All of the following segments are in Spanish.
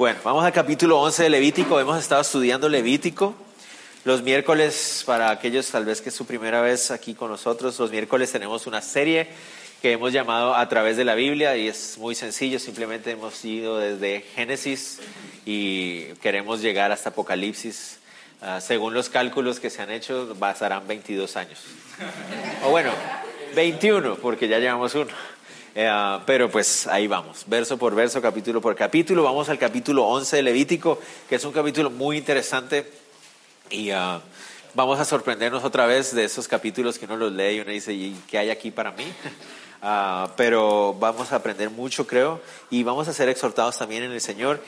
Bueno, vamos al capítulo 11 de Levítico. Hemos estado estudiando Levítico. Los miércoles, para aquellos tal vez que es su primera vez aquí con nosotros, los miércoles tenemos una serie que hemos llamado A través de la Biblia y es muy sencillo, simplemente hemos ido desde Génesis y queremos llegar hasta Apocalipsis. Ah, según los cálculos que se han hecho, basarán 22 años. O bueno, 21, porque ya llevamos uno. Eh, pero pues ahí vamos, verso por verso, capítulo por capítulo. Vamos al capítulo 11 de Levítico, que es un capítulo muy interesante y ah, vamos a sorprendernos otra vez de esos capítulos que uno los lee y uno dice, ¿y qué hay aquí para mí? Ah, pero vamos a aprender mucho, creo, y vamos a ser exhortados también en el Señor.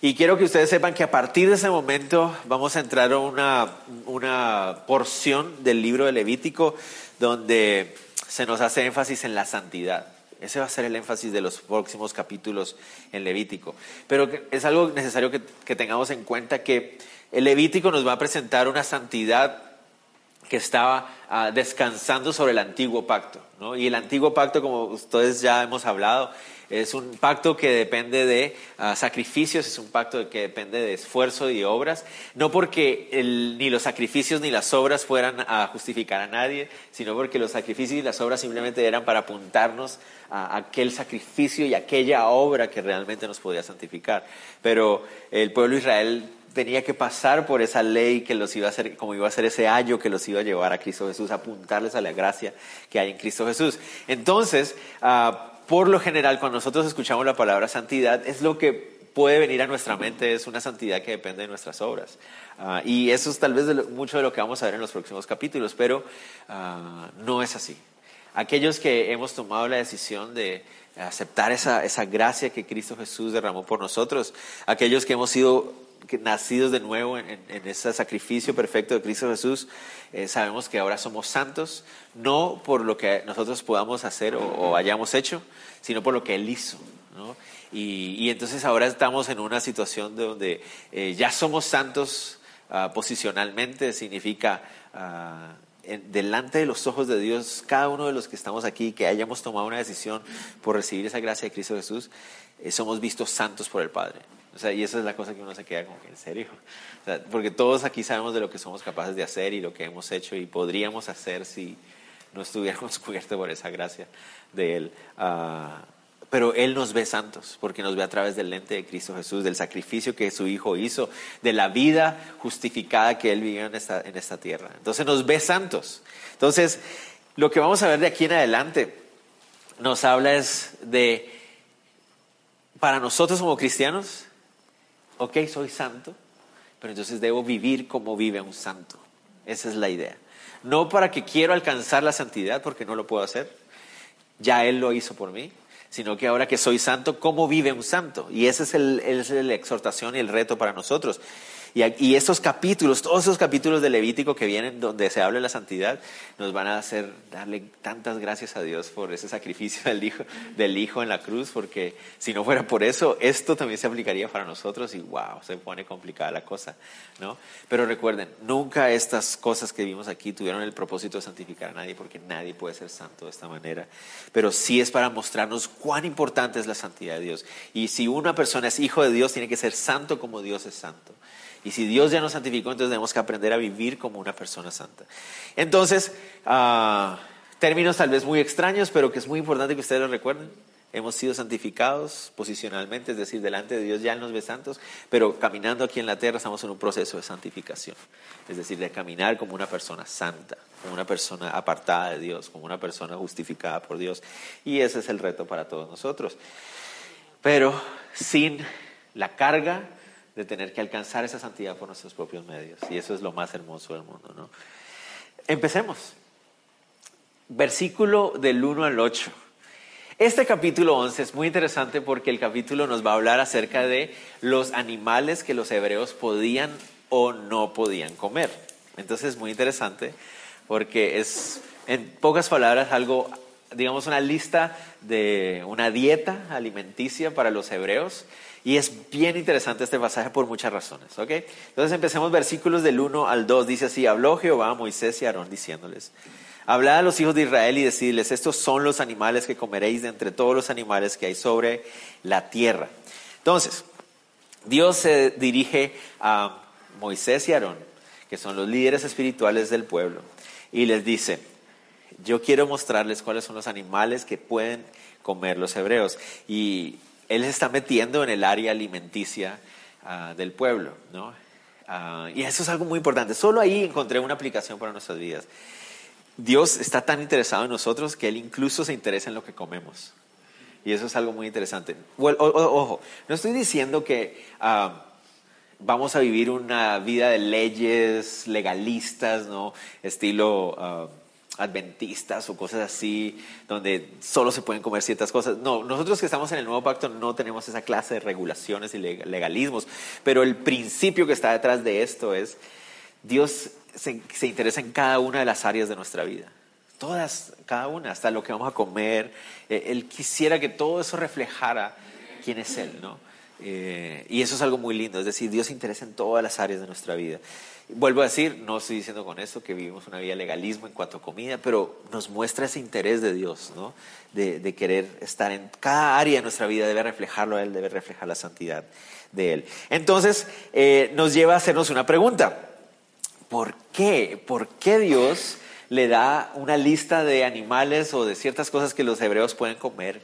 Y quiero que ustedes sepan que a partir de ese momento vamos a entrar a una, una porción del libro de Levítico donde se nos hace énfasis en la santidad. Ese va a ser el énfasis de los próximos capítulos en Levítico. Pero es algo necesario que, tengamos en cuenta que el Levítico nos va a presentar una santidad que estaba ah, descansando sobre el antiguo pacto. Y el antiguo pacto, como ustedes ya hemos hablado, es un pacto que depende de ah, sacrificios, es un pacto que depende de esfuerzo y obras, no porque ni los sacrificios ni las obras fueran a justificar a nadie, sino porque los sacrificios y las obras simplemente eran para apuntarnos a aquel sacrificio y aquella obra que realmente nos podía santificar. Pero el pueblo de Israel tenía que pasar por esa ley que los iba a hacer, como iba a ser ese ayo que los iba a llevar a Cristo Jesús, apuntarles a la gracia que hay en Cristo Jesús. Entonces, uh, por lo general, cuando nosotros escuchamos la palabra santidad, es lo que puede venir a nuestra mente, es una santidad que depende de nuestras obras. Ah, y eso es tal vez mucho de lo que vamos a ver en los próximos capítulos, pero ah, no es así. Aquellos que hemos tomado la decisión de aceptar esa, esa gracia que Cristo Jesús derramó por nosotros, aquellos que hemos sido nacidos de nuevo en, ese sacrificio perfecto de Cristo Jesús, eh, sabemos que ahora somos santos, no por lo que nosotros podamos hacer o, hayamos hecho, sino por lo que Él hizo. Y, entonces ahora estamos en una situación donde eh, ya somos santos ah, posicionalmente, significa... Ah, delante de los ojos de Dios, cada uno de los que estamos aquí, que hayamos tomado una decisión por recibir esa gracia de Cristo Jesús, eh, somos vistos santos por el Padre. O sea, y esa es la cosa que uno se queda como que en serio. O sea, porque todos aquí sabemos de lo que somos capaces de hacer y lo que hemos hecho y podríamos hacer si no estuviéramos cubiertos por esa gracia de Él. Ah, pero Él nos ve santos, porque nos ve a través del lente de Cristo Jesús, del sacrificio que su Hijo hizo, de la vida justificada que Él vivió en esta, en esta tierra. Entonces nos ve santos. Entonces, lo que vamos a ver de aquí en adelante nos habla es de, para nosotros como cristianos, ok, soy santo, pero entonces debo vivir como vive un santo. Esa es la idea. No para que quiero alcanzar la santidad, porque no lo puedo hacer. Ya Él lo hizo por mí, sino que ahora que soy santo, ¿cómo vive un santo? Y esa es, el, es la exhortación y el reto para nosotros. Y, estos capítulos, todos esos capítulos de Levítico que vienen donde se habla de la santidad, nos van a hacer darle tantas gracias a Dios por ese sacrificio del hijo, del hijo en la cruz, porque si no fuera por eso, esto también se aplicaría para nosotros y wow, se pone complicada la cosa, ¿no? Pero recuerden, nunca estas cosas que vimos aquí tuvieron el propósito de santificar a nadie, porque nadie puede ser santo de esta manera, pero sí es para mostrarnos cuán importante es la santidad de Dios. Y si una persona es hijo de Dios, tiene que ser santo como Dios es santo. Y si Dios ya nos santificó, entonces tenemos que aprender a vivir como una persona santa. Entonces, ah, términos tal vez muy extraños, pero que es muy importante que ustedes lo recuerden. Hemos sido santificados posicionalmente, es decir, delante de Dios ya nos ve santos, pero caminando aquí en la tierra estamos en un proceso de santificación, es decir, de caminar como una persona santa, como una persona apartada de Dios, como una persona justificada por Dios. Y ese es el reto para todos nosotros. Pero sin la carga de tener que alcanzar esa santidad por nuestros propios medios. Y eso es lo más hermoso del mundo. ¿no? Empecemos. Versículo del 1 al 8. Este capítulo 11 es muy interesante porque el capítulo nos va a hablar acerca de los animales que los hebreos podían o no podían comer. Entonces es muy interesante porque es, en pocas palabras, algo, digamos, una lista de una dieta alimenticia para los hebreos y es bien interesante este pasaje por muchas razones. Entonces empecemos versículos del 1 al 2. Dice así, habló Jehová a Moisés y a Aarón diciéndoles, hablad a los hijos de Israel y decidles, estos son los animales que comeréis de entre todos los animales que hay sobre la tierra. Entonces, Dios se dirige a Moisés y Aarón, que son los líderes espirituales del pueblo, y les dice, yo quiero mostrarles cuáles son los animales que pueden comer los hebreos. Y él se está metiendo en el área alimenticia ah, del pueblo, ¿no? Ah, y eso es algo muy importante. Solo ahí encontré una aplicación para nuestras vidas. Dios está tan interesado en nosotros que Él incluso se interesa en lo que comemos. Y eso es algo muy interesante. ojo, no estoy diciendo que ah, vamos a vivir una vida de leyes legalistas, ¿no? Estilo adventistas o cosas así, donde solo se pueden comer ciertas cosas. No, nosotros que estamos en el nuevo pacto no tenemos esa clase de regulaciones y legalismos, pero el principio que está detrás de esto es Dios se, interesa en cada una de las áreas de nuestra vida. Todas, cada una, hasta lo que vamos a comer. Eh, él quisiera que todo eso reflejara quién es Él, ¿no? Eh, y eso es algo muy lindo, es decir, Dios se interesa en todas las áreas de nuestra vida. Vuelvo a decir, no estoy diciendo con esto que vivimos una vida legalismo en cuanto a comida, pero nos muestra ese interés de Dios, ¿no? De, querer estar en cada área de nuestra vida, debe reflejarlo a Él, debe reflejar la santidad de Él. Entonces, eh, nos lleva a hacernos una pregunta. ¿Por qué? ¿Por qué Dios le da una lista de animales o de ciertas cosas que los hebreos pueden comer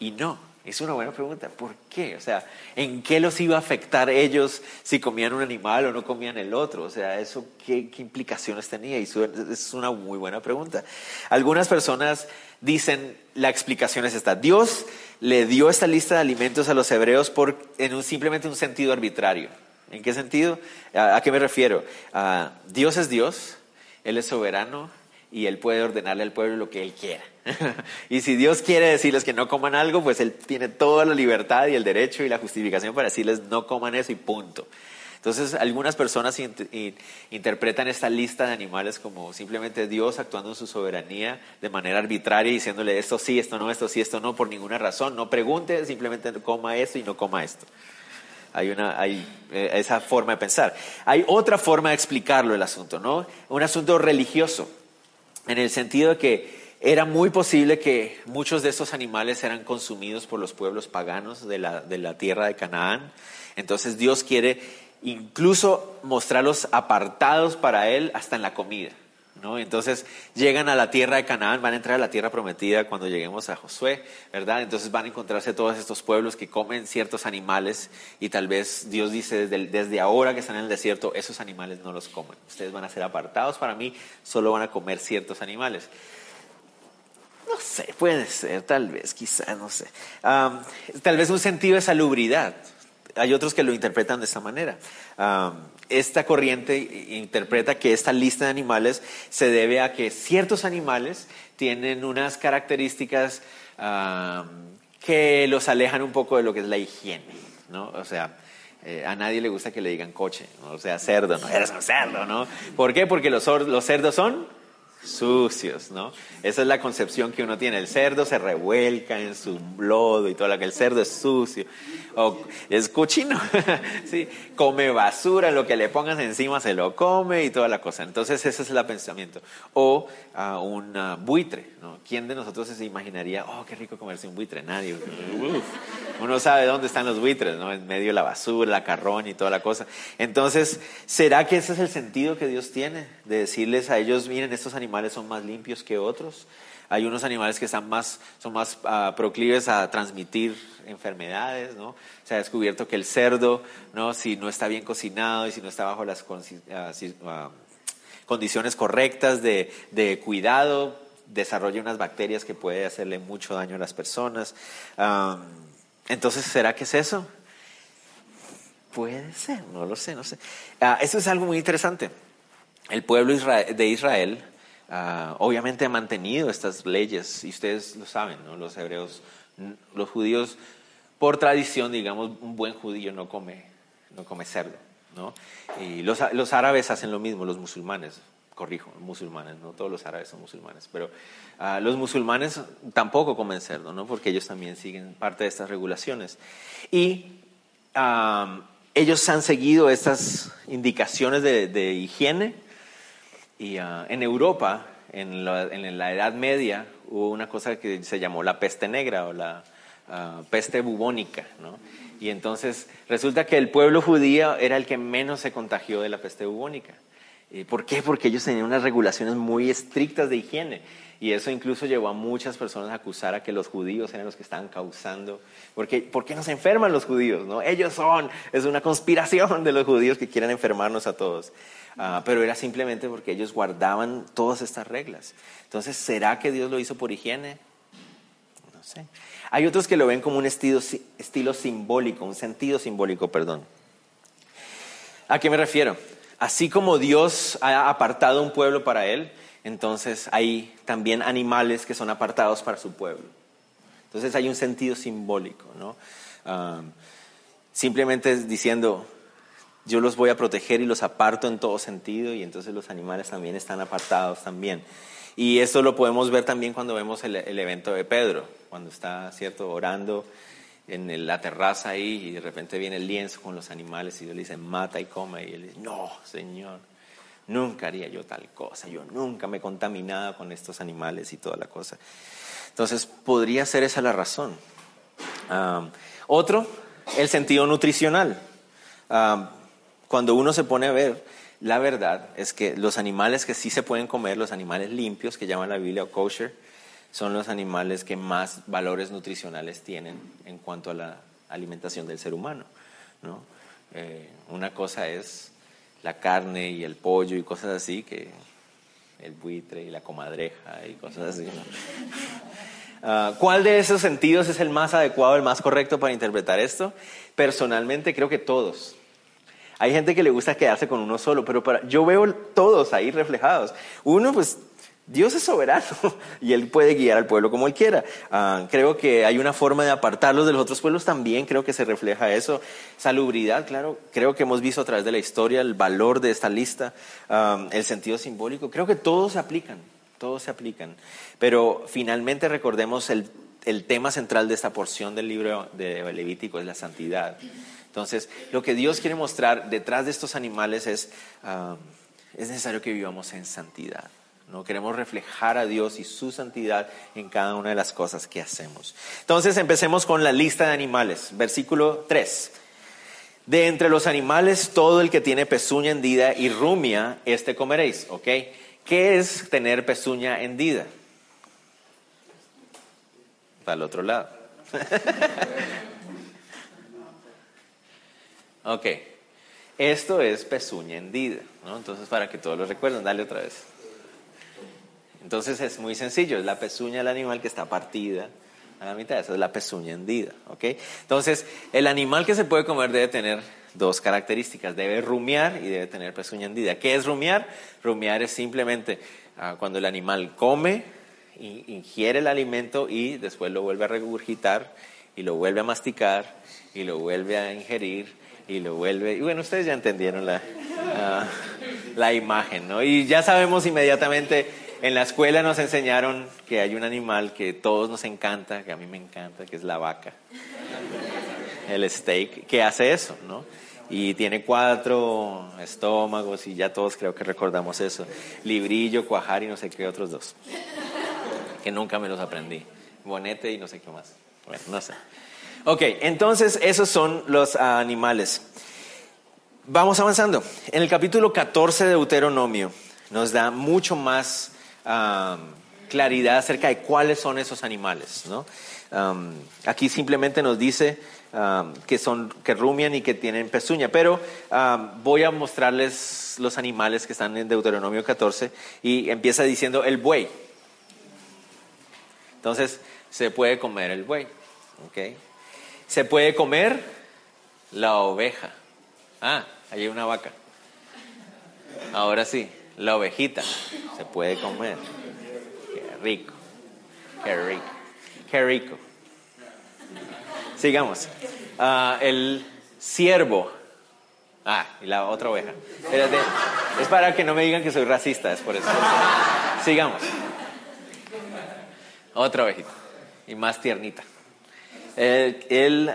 y no? Es una buena pregunta. ¿Por qué? O sea, ¿en qué los iba a afectar ellos si comían un animal o no comían el otro? O sea, ¿eso qué, implicaciones tenía? Es una muy buena pregunta. Algunas personas dicen, la explicación es esta. Dios le dio esta lista de alimentos a los hebreos por, en un, simplemente un sentido arbitrario. ¿En qué sentido? ¿A, qué me refiero? Dios es Dios, Él es soberano y Él puede ordenarle al pueblo lo que Él quiera. y si Dios quiere decirles que no coman algo, pues Él tiene toda la libertad y el derecho y la justificación para decirles no coman eso y punto. Entonces, algunas personas interpretan esta lista de animales como simplemente Dios actuando en su soberanía de manera arbitraria, diciéndole esto sí, esto no, esto sí, esto no, por ninguna razón. No pregunte, simplemente coma esto y no coma esto. Hay, una, eh, esa forma de pensar. Hay otra forma de explicarlo el asunto, ¿no? Un asunto religioso, en el sentido de que era muy posible que muchos de estos animales eran consumidos por los pueblos paganos de la, de la tierra de Canaán. Entonces Dios quiere incluso mostrarlos apartados para Él hasta en la comida. Entonces llegan a la tierra de Canaán, van a entrar a la tierra prometida cuando lleguemos a Josué, ¿verdad? Entonces van a encontrarse todos estos pueblos que comen ciertos animales y tal vez Dios dice desde, desde ahora que están en el desierto, esos animales no los comen. Ustedes van a ser apartados para mí, solo van a comer ciertos animales. No sé, puede ser, tal vez, quizá, no sé. tal vez un sentido de salubridad. Hay otros que lo interpretan de esta manera esta corriente interpreta que esta lista de animales se debe a que ciertos animales tienen unas características que los alejan un poco de lo que es la higiene, ¿no? O sea, eh, a nadie le gusta que le digan coche, o sea, cerdo, no eres un cerdo, ¿no? ¿Por qué? Porque los, los cerdos son sucios, ¿no? Esa es la concepción que uno tiene. El cerdo se revuelca en su lodo y todo lo que el cerdo es sucio o es cochino, sí, come basura, lo que le pongas encima se lo come y toda la cosa. Entonces ese es el pensamiento. O uh, un buitre, ¿no? ¿Quién de nosotros se imaginaría, oh, qué rico comerse un buitre? Nadie. Uno sabe dónde están los buitres, ¿no? En medio de la basura, la carrón y toda la cosa. Entonces, ¿será que ese es el sentido que Dios tiene? De decirles a ellos, miren, estos animales son más limpios que otros. Hay unos animales que están más, son más uh, proclives a transmitir enfermedades, ¿no? Se ha descubierto que el cerdo, ¿no? Si no está bien cocinado y si no está bajo las uh, condiciones correctas de, de cuidado, desarrolla unas bacterias que puede hacerle mucho daño a las personas. entonces, ¿será que es eso? Puede ser, no lo sé, no sé. Uh, eso es algo muy interesante. El pueblo de Israel Ah, obviamente ha mantenido estas leyes, y ustedes lo saben, los hebreos, los judíos, por tradición, digamos, un buen judío no come, no come cerdo. ¿no? Y los, los árabes hacen lo mismo, los musulmanes, corrijo, musulmanes, no todos los árabes son musulmanes, pero uh, los musulmanes tampoco comen cerdo, ¿no? porque ellos también siguen parte de estas regulaciones. Y um, ellos han seguido estas indicaciones de higiene y ah, en Europa, en la, Edad Media, hubo una cosa que se llamó la peste negra o la ah, peste bubónica. ¿no? Y entonces resulta que el pueblo judío era el que menos se contagió de la peste bubónica. ¿Por qué? Porque ellos tenían unas regulaciones muy estrictas de higiene. Y eso incluso llevó a muchas personas a acusar a que los judíos eran los que estaban causando. Porque, ¿Por qué nos enferman los judíos? ¿no? Ellos son, es una conspiración de los judíos que quieren enfermarnos a todos. Ah, pero era simplemente porque ellos guardaban todas estas reglas. Entonces, ¿será que Dios lo hizo por higiene? No sé. Hay otros que lo ven como un estilo, estilo simbólico, un sentido simbólico, perdón. ¿A qué me refiero? Así como Dios ha apartado un pueblo para él, entonces hay también animales que son apartados para su pueblo. Entonces hay un sentido simbólico, ¿no? Simplemente diciendo, yo los voy a proteger y los aparto en todo sentido y entonces los animales también están apartados también. Y esto lo podemos ver también cuando vemos el, evento de Pedro, cuando está, ¿cierto?, orando en la terraza ahí y de repente viene el lienzo con los animales y Dios le dice, mata y come. Y él dice, no, Señor, nunca haría yo tal cosa, yo nunca me contaminaba con estos animales y toda la cosa. Entonces, podría ser esa la razón. Otro, el sentido nutricional. Cuando uno se pone a ver, la verdad es que los animales que sí se pueden comer, los animales limpios que llaman la Biblia o kosher, son los animales que más valores nutricionales tienen en cuanto a la alimentación del ser humano. ¿no? Eh, una cosa es la carne y el pollo y cosas así, que el buitre y la comadreja y cosas así. Ah, ¿Cuál de esos sentidos es el más adecuado, el más correcto para interpretar esto? Personalmente creo que todos. Hay gente que le gusta quedarse con uno solo, pero para, yo veo todos ahí reflejados. Uno, pues, Dios es soberano y Él puede guiar al pueblo como Él quiera. Ah, creo que hay una forma de apartarlos de los otros pueblos también, creo que se refleja eso. Salubridad, claro, creo que hemos visto a través de la historia el valor de esta lista, ah, el sentido simbólico. Creo que todos se aplican, todos se aplican. Pero finalmente recordemos el, el tema central de esta porción del libro de Levítico, es la santidad. Entonces, lo que Dios quiere mostrar detrás de estos animales es, ah, es necesario que vivamos en santidad. ¿No? Queremos reflejar a Dios y su santidad en cada una de las cosas que hacemos. Entonces, empecemos con la lista de animales. Versículo 3. De entre los animales, todo el que tiene pezuña hendida y rumia, este comeréis. ¿Ok? ¿Qué es tener pezuña hendida? Para el otro lado. Ok. Esto es pezuña hendida, ¿no? Entonces, para que todos lo recuerden, dale otra vez. Entonces es muy sencillo, es la pezuña del animal que está partida a la mitad, esa es la pezuña hendida, ¿ok? Entonces, el animal que se puede comer debe tener dos características, debe rumiar y debe tener pezuña hendida. ¿Qué es rumiar? Rumiar es simplemente ah, cuando el animal come, ingiere el alimento y después lo vuelve a regurgitar y lo vuelve a masticar y lo vuelve a ingerir y lo vuelve. Y bueno, ustedes ya entendieron la, ah, la imagen, ¿no? Y ya sabemos inmediatamente, en la escuela nos enseñaron que hay un animal que todos nos encanta, que a mí me encanta, que es la vaca. El steak, que hace eso, ¿no? Y tiene cuatro estómagos y ya todos creo que recordamos eso. Librillo, cuajar y no sé qué otros dos. Que nunca me los aprendí. Bonete y no sé qué más. Bueno, no sé. Ok, entonces esos son los animales. Vamos avanzando. En el capítulo 14 de Deuteronomio nos da mucho más claridad acerca de cuáles son esos animales. aquí simplemente nos dice que son que rumian y que tienen pezuña, pero voy a mostrarles los animales que están en Deuteronomio 14 y empieza diciendo el buey. Entonces se puede comer el buey. Se puede comer la oveja. Ah, ahí hay una vaca. Ahora sí, la ovejita se puede comer. Qué rico, qué rico, qué rico. Sigamos. Ah, el ciervo. Ah, y la otra oveja. Es para que no me digan que soy racista, es por eso. Sigamos. Otra ovejita. Y más tiernita. El,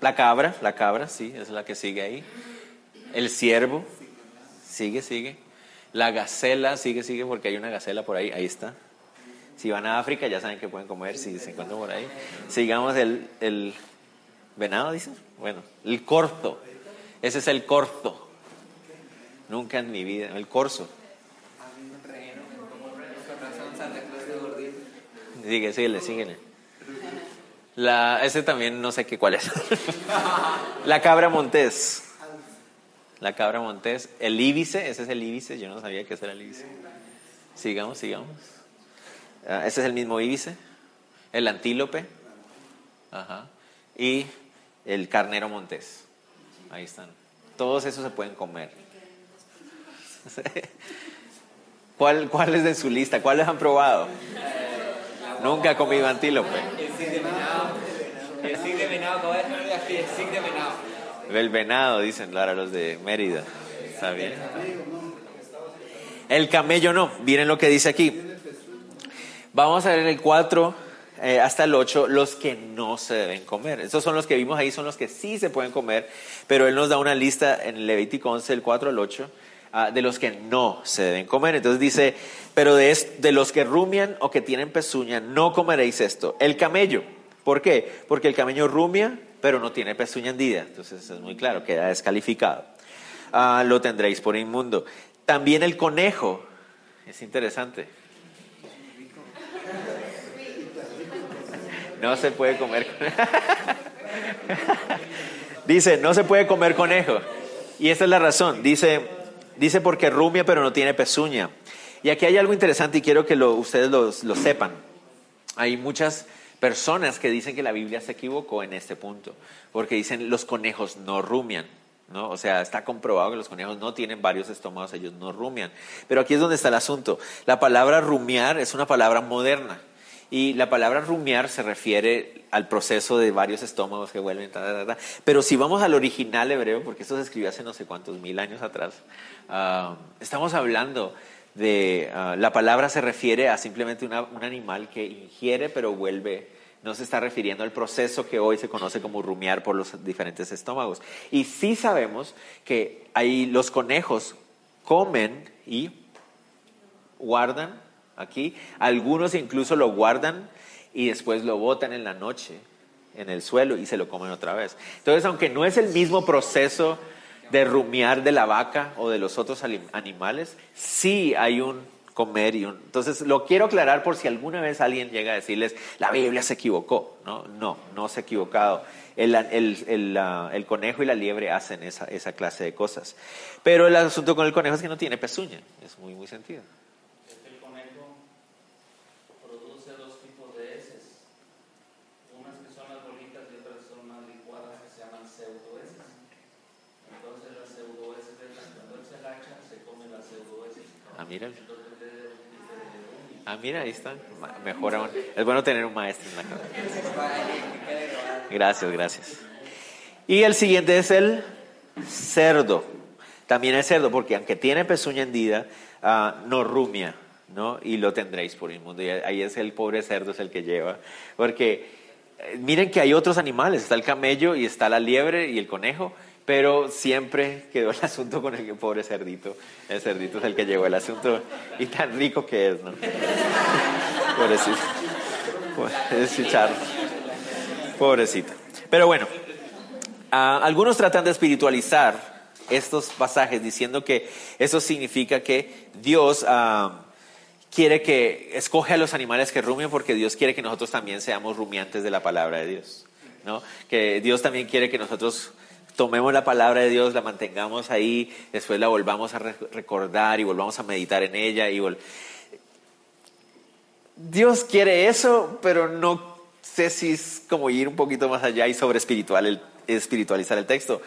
la cabra, la cabra, sí, es la que sigue ahí. El ciervo, sigue, sigue. La gacela, sigue, sigue, porque hay una gacela por ahí, ahí está. Si van a África ya saben que pueden comer si se encuentran por ahí. Sigamos el, el ¿Venado dicen? Bueno, el corzo. Ese es el corzo. Nunca en mi vida, el corzo. Sigue, síguele, síguele. La, ese también no sé qué cuál es. la cabra montés. La cabra montés. El íbice, ese es el íbice. Yo no sabía que ese era el íbice. Sigamos, sigamos. Ah, ese es el mismo íbice. El antílope. Ajá. Y el carnero montés. Ahí están. Todos esos se pueden comer. ¿Cuál, ¿Cuál es de su lista? ¿Cuáles han probado? Nunca he comido antílope. El de venado. El de. El venado, dicen Lara, los de Mérida. Está bien. El camello no. Miren lo que dice aquí. Vamos a ver el 4 eh, hasta el 8, los que no se deben comer. Estos son los que vimos ahí, son los que sí se pueden comer, pero él nos da una lista en Levítico 11, el 4 al 8, ah, de los que no se deben comer. Entonces dice, pero de, de los que rumian o que tienen pezuña, no comeréis esto. El camello, ¿por qué? Porque el camello rumia, pero no tiene pezuña hendida. Entonces es muy claro, queda descalificado. Ah, lo tendréis por inmundo. También el conejo, es interesante. No se puede comer. dice, no se puede comer conejo. Y esta es la razón. Dice, dice porque rumia pero no tiene pezuña. Y aquí hay algo interesante y quiero que ustedes lo, lo sepan. Hay muchas personas que dicen que la Biblia se equivocó en este punto, porque dicen los conejos no rumian. ¿No? O sea, está comprobado que los conejos no tienen varios estómagos, ellos no rumian. Pero aquí es donde está el asunto. La palabra rumiar es una palabra moderna. Y la palabra rumiar se refiere al proceso de varios estómagos que vuelven, pero si vamos al original hebreo, porque esto se escribió hace no sé cuántos mil años atrás, ah, estamos hablando de, ah, la palabra se refiere a simplemente un animal que ingiere pero vuelve, no se está refiriendo al proceso que hoy se conoce como rumiar por los diferentes estómagos. Y sí sabemos que ahí los conejos comen y guardan aquí. Algunos incluso lo guardan y después lo botan en la noche en el suelo y se lo comen otra vez. Entonces, aunque no es el mismo proceso de rumiar de la vaca o de los otros animales, sí hay un comer y un... Entonces, lo quiero aclarar por si alguna vez alguien llega a decirles, la Biblia se equivocó. No, no, no se ha equivocado. El, el, conejo y la liebre hacen esa, esa clase de cosas. Pero el asunto con el conejo es que no tiene pezuña. Es muy, muy sentido. Ah, mira, ahí está. Mejor aún. Es bueno tener un maestro en la casa. Gracias, gracias. Y el siguiente es el cerdo. También el cerdo, porque aunque tiene pezuña hendida, ah, no rumia, ¿no? Y lo tendréis por inmundo. Y ahí es el pobre cerdo, el que lleva. Porque eh, miren que hay otros animales. Está el camello y está la liebre y el conejo pero siempre quedó el asunto con el pobre cerdito. El cerdito es el que llevó el asunto y tan rico que es, ¿no? Pobrecito. Pobrecito. Pobrecito. Pero bueno, ah, algunos tratan de espiritualizar estos pasajes diciendo que eso significa que Dios ah, quiere que escoge a los animales que rumien porque Dios quiere que nosotros también seamos rumiantes de la palabra de Dios. ¿no? Que Dios también quiere que nosotros tomemos la palabra de Dios, la mantengamos ahí, después la volvamos a recordar y volvamos a meditar en ella. Dios quiere eso, pero no sé si es como ir un poquito más allá y sobre espiritual, espiritualizar el texto.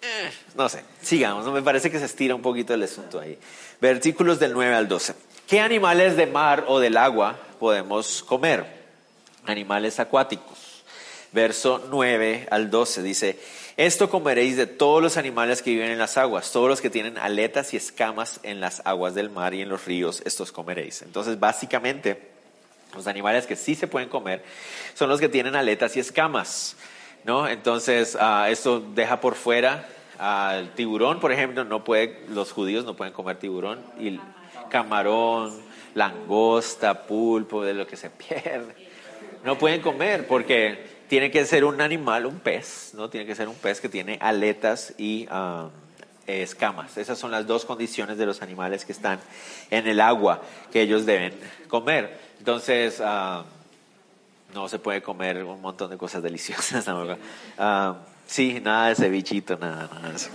Eh, no sé, sigamos, me parece que se estira un poquito el asunto ahí. Versículos del 9 al 12. ¿Qué animales de mar o del agua podemos comer? Animales acuáticos verso 9 al 12. Dice, esto comeréis de todos los animales que viven en las aguas, todos los que tienen aletas y escamas en las aguas del mar y en los ríos, estos comeréis. Entonces, básicamente, los animales que sí se pueden comer son los que tienen aletas y escamas, ¿no? Entonces, ah, esto deja por fuera al tiburón, por ejemplo, no puede, los judíos no pueden comer tiburón y camarón, langosta, pulpo, de lo que se pierde. No pueden comer porque tiene que ser un animal, un pez, ¿no? Tiene que ser un pez que tiene aletas y um, escamas. Esas son las dos condiciones de los animales que están en el agua que ellos deben comer. Entonces, um, no se puede comer un montón de cosas deliciosas. ¿no? Um, sí, nada de cevichito, nada, nada de eso.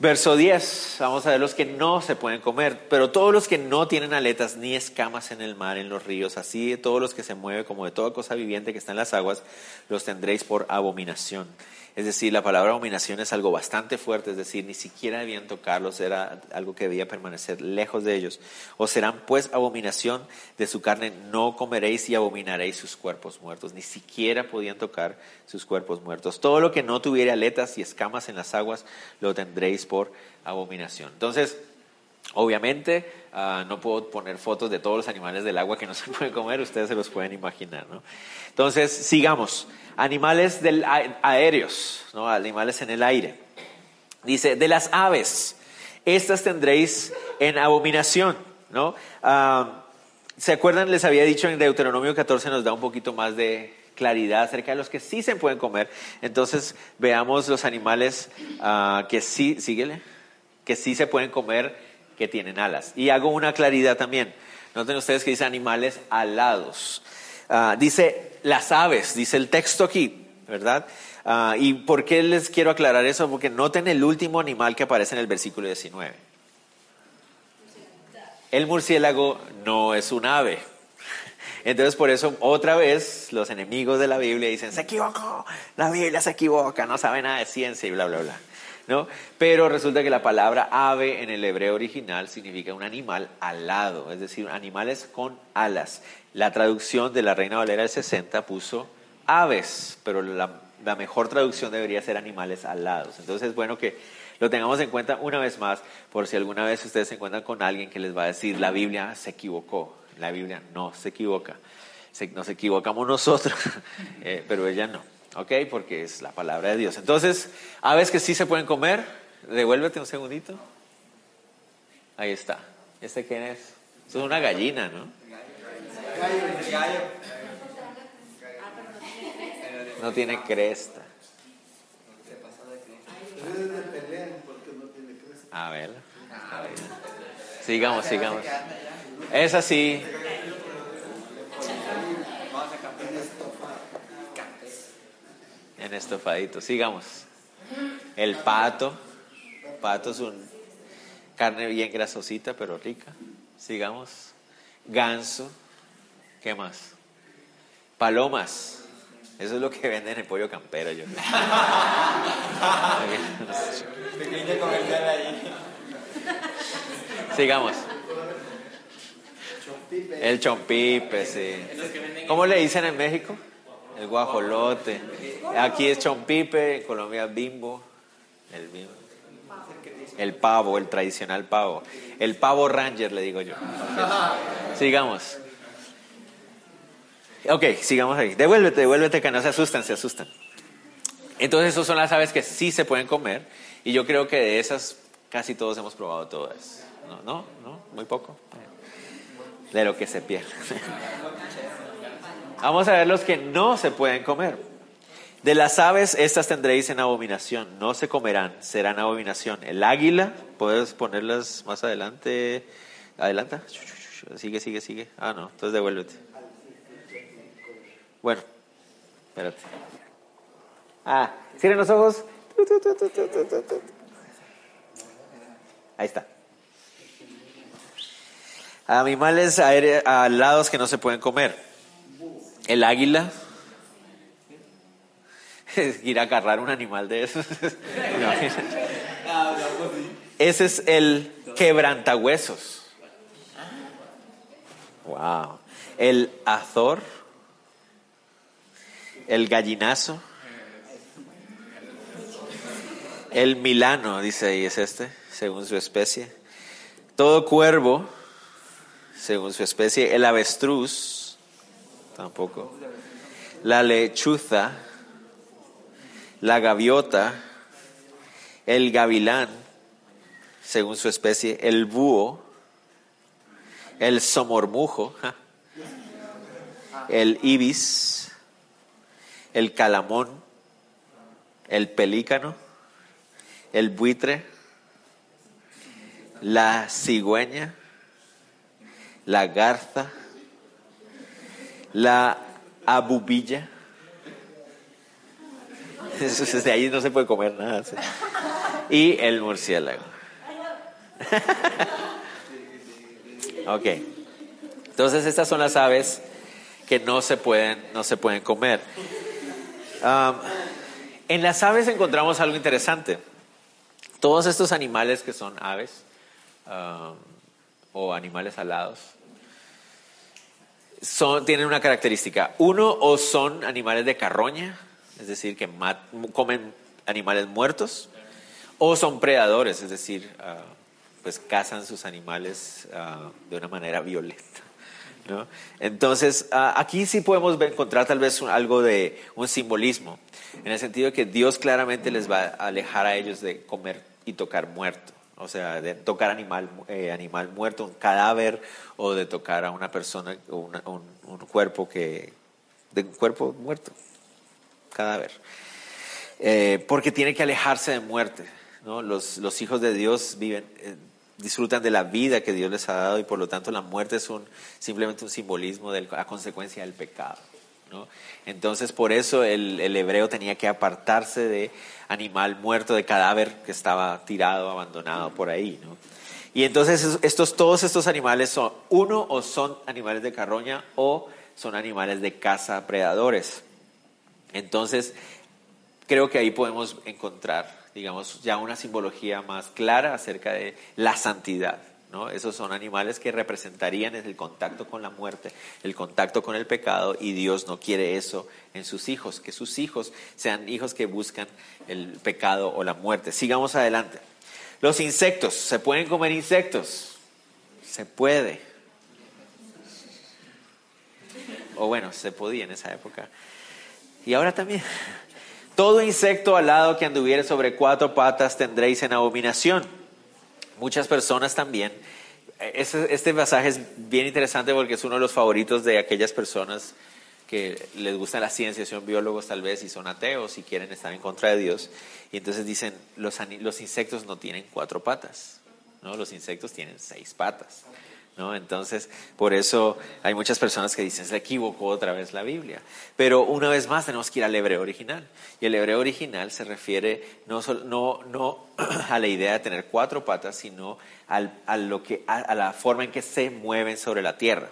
Verso 10, vamos a ver los que no se pueden comer, pero todos los que no tienen aletas ni escamas en el mar, en los ríos, así de todos los que se mueven como de toda cosa viviente que está en las aguas, los tendréis por abominación. Es decir, la palabra abominación es algo bastante fuerte, es decir, ni siquiera debían tocarlos, era algo que debía permanecer lejos de ellos. O serán pues abominación de su carne, no comeréis y abominaréis sus cuerpos muertos. Ni siquiera podían tocar sus cuerpos muertos. Todo lo que no tuviera aletas y escamas en las aguas, lo tendréis por abominación. Entonces, Obviamente, uh, no puedo poner fotos de todos los animales del agua que no se pueden comer, ustedes se los pueden imaginar. ¿no? Entonces, sigamos. Animales del, aéreos, ¿no? animales en el aire. Dice, de las aves, estas tendréis en abominación. ¿no? Uh, ¿Se acuerdan? Les había dicho en Deuteronomio 14 nos da un poquito más de claridad acerca de los que sí se pueden comer. Entonces, veamos los animales uh, que sí, síguele, que sí se pueden comer que tienen alas. Y hago una claridad también. Noten ustedes que dice animales alados. Uh, dice las aves, dice el texto aquí, ¿verdad? Uh, ¿Y por qué les quiero aclarar eso? Porque noten el último animal que aparece en el versículo 19. El murciélago no es un ave. Entonces por eso otra vez los enemigos de la Biblia dicen, se equivocó, la Biblia se equivoca, no sabe nada de ciencia y bla, bla, bla. ¿No? Pero resulta que la palabra ave en el hebreo original significa un animal alado, es decir, animales con alas. La traducción de la Reina Valera del 60 puso aves, pero la, mejor traducción debería ser animales alados. Entonces es bueno que lo tengamos en cuenta una vez más, por si alguna vez ustedes se encuentran con alguien que les va a decir, la Biblia se equivocó. La Biblia no se equivoca. nos equivocamos nosotros, eh, pero ella no. ¿Ok? Porque es la palabra de Dios. Entonces, aves que sí se pueden comer, devuélvete un segundito. Ahí está. ¿Este quién es? Es una gallina, ¿no? No tiene cresta. A ver. Sigamos, sigamos. Es así. En estofadito. Sigamos. El pato. Pato es un carne bien grasosita, pero rica. Sigamos. Ganso. ¿Qué más? Palomas. Eso es lo que venden en el pollo campero, yo. Sigamos. El chompipe, sí. ¿Cómo le dicen en México? el guajolote. Aquí es chompipe, en Colombia bimbo, el pavo, el tradicional pavo. El pavo ranger, le digo yo. Sigamos. Ok, sigamos ahí. Devuélvete, devuélvete, que no se asustan, se asustan. Entonces, esas son las aves que sí se pueden comer. Y yo creo que de esas casi todos hemos probado todas. ¿No? ¿No? ¿No? Muy poco. De lo que se pierde. Vamos a ver los que no se pueden comer. De las aves, estas tendréis en abominación, no se comerán, serán abominación. El águila, puedes ponerlas más adelante. Adelanta. Sigue, sigue, sigue. Ah, no, entonces devuélvete. Bueno, espérate. Ah, cierren los ojos. Ahí está. Animales alados que no se pueden comer. El águila. Ir a agarrar un animal de esos. Ese es el quebrantahuesos. Wow. El azor. El gallinazo. El milano, dice ahí, es este, según su especie. Todo cuervo, según su especie. El avestruz tampoco. La lechuza, la gaviota, el gavilán, según su especie, el búho, el somormujo, el ibis, el calamón, el pelícano, el buitre, la cigüeña, la garza, la abubilla. Desde ahí no se puede comer nada. Y el murciélago. ok. Entonces estas son las aves que no se pueden, no se pueden comer. en las aves encontramos algo interesante. Todos estos animales que son aves o animales alados son, tienen una característica. Uno, o son animales de carroña, es decir, que comen animales muertos, o son predadores, es decir, ah, pues cazan sus animales ah, de una manera violenta. Entonces, ah, aquí sí podemos encontrar tal vez algo de un simbolismo, en el sentido de que Dios claramente les va a alejar a ellos de comer y tocar muerto, o sea, de tocar animal, eh, animal muerto, un cadáver, o de tocar a una persona, un, un, cuerpo que, de un cuerpo muerto, cadáver. Eh, porque tiene que alejarse de muerte. Los, hijos de Dios viven, eh, disfrutan de la vida que Dios les ha dado y por lo tanto la muerte es simplemente un simbolismo de la consecuencia del pecado. Entonces por eso el, hebreo tenía que apartarse de animal muerto, de cadáver que estaba tirado, abandonado por ahí. Y entonces todos estos animales son, uno, o son animales de carroña o son animales de caza predadores. Entonces, creo que ahí podemos encontrar digamos, ya una simbología más clara acerca de la santidad. ¿no? Esos son animales que representarían el contacto con la muerte, el contacto con el pecado, y Dios no quiere eso en sus hijos, que sus hijos sean hijos que buscan el pecado o la muerte. Sigamos adelante. Los insectos, ¿se pueden comer insectos? Se puede. O bueno, se podía en esa época. Y ahora también. Todo insecto alado que anduviere sobre cuatro patas tendréis en abominación. Muchas personas también. Este, este, pasaje es bien interesante porque es uno de los favoritos de aquellas personas que les gusta la ciencia, son biólogos tal vez y son ateos y quieren estar en contra de Dios. Y entonces dicen, los, los insectos no tienen cuatro patas, ¿no? los insectos tienen seis patas. ¿No? Entonces, por eso hay muchas personas que dicen, se equivocó otra vez la Biblia. Pero una vez más tenemos que ir al hebreo original. Y el hebreo original se refiere no, no, no a la idea de tener cuatro patas, sino al, a, lo que, a la forma en que se mueven sobre la tierra.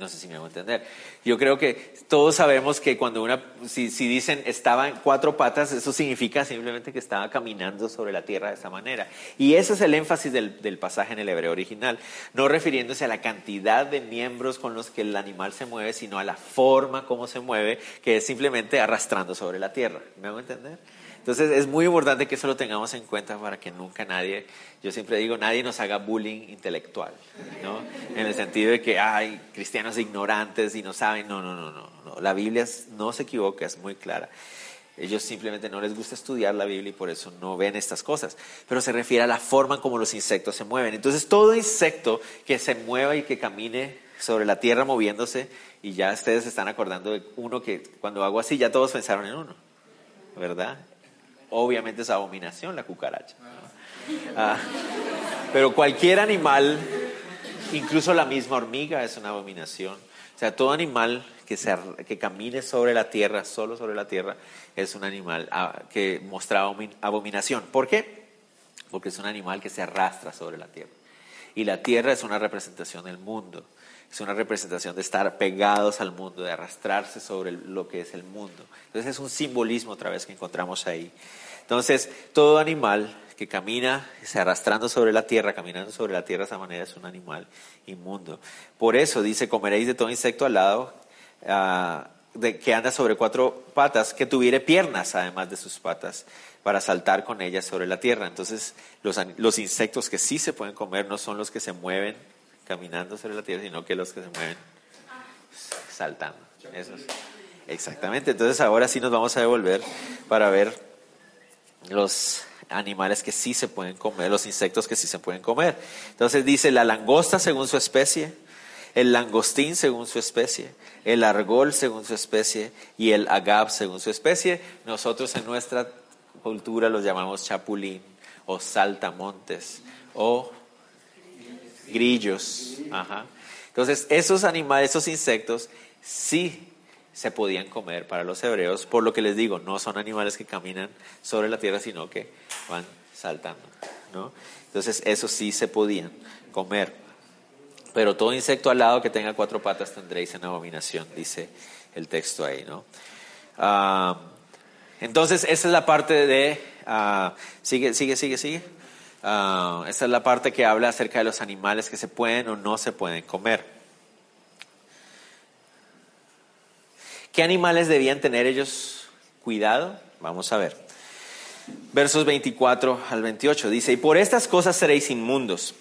No sé si me hago entender. Yo creo que todos sabemos que cuando una, si, si, dicen estaba en cuatro patas, eso significa simplemente que estaba caminando sobre la tierra de esa manera. Y ese es el énfasis del, del pasaje en el hebreo original, no refiriéndose a la cantidad de miembros con los que el animal se mueve, sino a la forma como se mueve, que es simplemente arrastrando sobre la tierra. ¿Me hago entender? Entonces es muy importante que eso lo tengamos en cuenta para que nunca nadie, yo siempre digo, nadie nos haga bullying intelectual, ¿no? En el sentido de que hay cristianos ignorantes y no saben, no, no, no, no, no. La Biblia no se equivoca, es muy clara. Ellos simplemente no les gusta estudiar la Biblia y por eso no ven estas cosas. Pero se refiere a la forma como los insectos se mueven. Entonces todo insecto que se mueva y que camine sobre la tierra moviéndose, y ya ustedes se están acordando de uno que cuando hago así ya todos pensaron en uno, ¿verdad? Obviamente es abominación la cucaracha. Ah, pero cualquier animal, incluso la misma hormiga, es una abominación. O sea, todo animal que, se, que camine sobre la tierra, solo sobre la tierra, es un animal ah, que muestra abominación. ¿Por qué? Porque es un animal que se arrastra sobre la tierra. Y la tierra es una representación del mundo. Es una representación de estar pegados al mundo, de arrastrarse sobre lo que es el mundo. Entonces es un simbolismo otra vez que encontramos ahí. Entonces, todo animal que camina se arrastrando sobre la tierra, caminando sobre la tierra de esa manera, es un animal inmundo. Por eso dice, comeréis de todo insecto alado uh, de, que anda sobre cuatro patas, que tuviere piernas además de sus patas, para saltar con ellas sobre la tierra. Entonces, los, insectos que sí se pueden comer no son los que se mueven caminando sobre la tierra, sino que los que se mueven saltando. Exactamente. Entonces, ahora sí nos vamos a devolver para ver los animales que sí se pueden comer, los insectos que sí se pueden comer. Entonces dice la langosta según su especie, el langostín según su especie, el argol según su especie y el agab según su especie. Nosotros en nuestra cultura los llamamos chapulín o saltamontes o grillos. Entonces, esos animales, esos insectos, sí se podían comer para los hebreos, por lo que les digo, no son animales que caminan sobre la tierra, sino que van saltando. ¿no? Entonces, eso sí se podían comer. Pero todo insecto alado que tenga cuatro patas tendréis en abominación, dice el texto ahí. ¿no? Ah, entonces, esa es la parte de... Ah, sigue, sigue, sigue, sigue. Uh, esa es la parte que habla acerca de los animales que se pueden o no se pueden comer. ¿Qué animales debían tener ellos cuidado? Vamos a ver. Versos 24 al 28 dice, y por estas cosas seréis inmundos.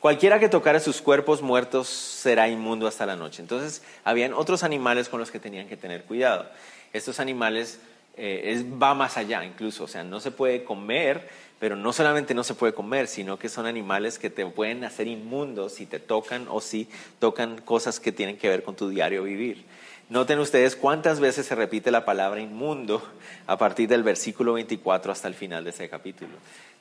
Cualquiera que tocara sus cuerpos muertos será inmundo hasta la noche. Entonces, habían otros animales con los que tenían que tener cuidado. Estos animales eh, va más allá incluso, o sea, no se puede comer, pero no solamente no se puede comer, sino que son animales que te pueden hacer inmundos si te tocan o si tocan cosas que tienen que ver con tu diario vivir. Noten ustedes cuántas veces se repite la palabra inmundo a partir del versículo 24 hasta el final de ese capítulo.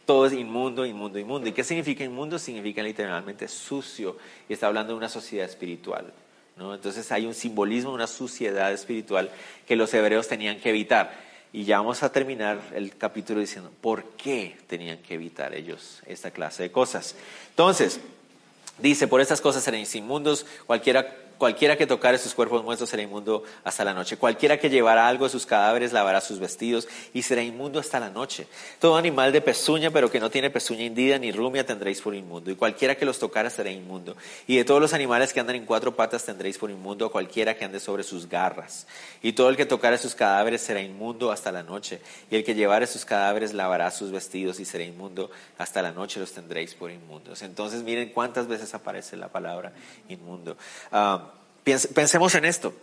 Todo es inmundo, inmundo, inmundo. ¿Y qué significa inmundo? Significa literalmente sucio. Y está hablando de una sociedad espiritual. Entonces hay un simbolismo, una suciedad espiritual que los hebreos tenían que evitar. Y ya vamos a terminar el capítulo diciendo por qué tenían que evitar ellos esta clase de cosas. Entonces, dice, por estas cosas serán inmundos, cualquiera Cualquiera que tocare sus cuerpos muertos será inmundo hasta la noche. Cualquiera que llevara algo de sus cadáveres lavará sus vestidos y será inmundo hasta la noche. Todo animal de pezuña, pero que no tiene pezuña indida ni rumia, tendréis por inmundo. Y cualquiera que los tocara será inmundo. Y de todos los animales que andan en cuatro patas tendréis por inmundo a cualquiera que ande sobre sus garras. Y todo el que tocare sus cadáveres será inmundo hasta la noche. Y el que llevare sus cadáveres lavará sus vestidos y será inmundo hasta la noche. Los tendréis por inmundos. Entonces miren cuántas veces aparece la palabra inmundo. Ah, Pensemos en esto.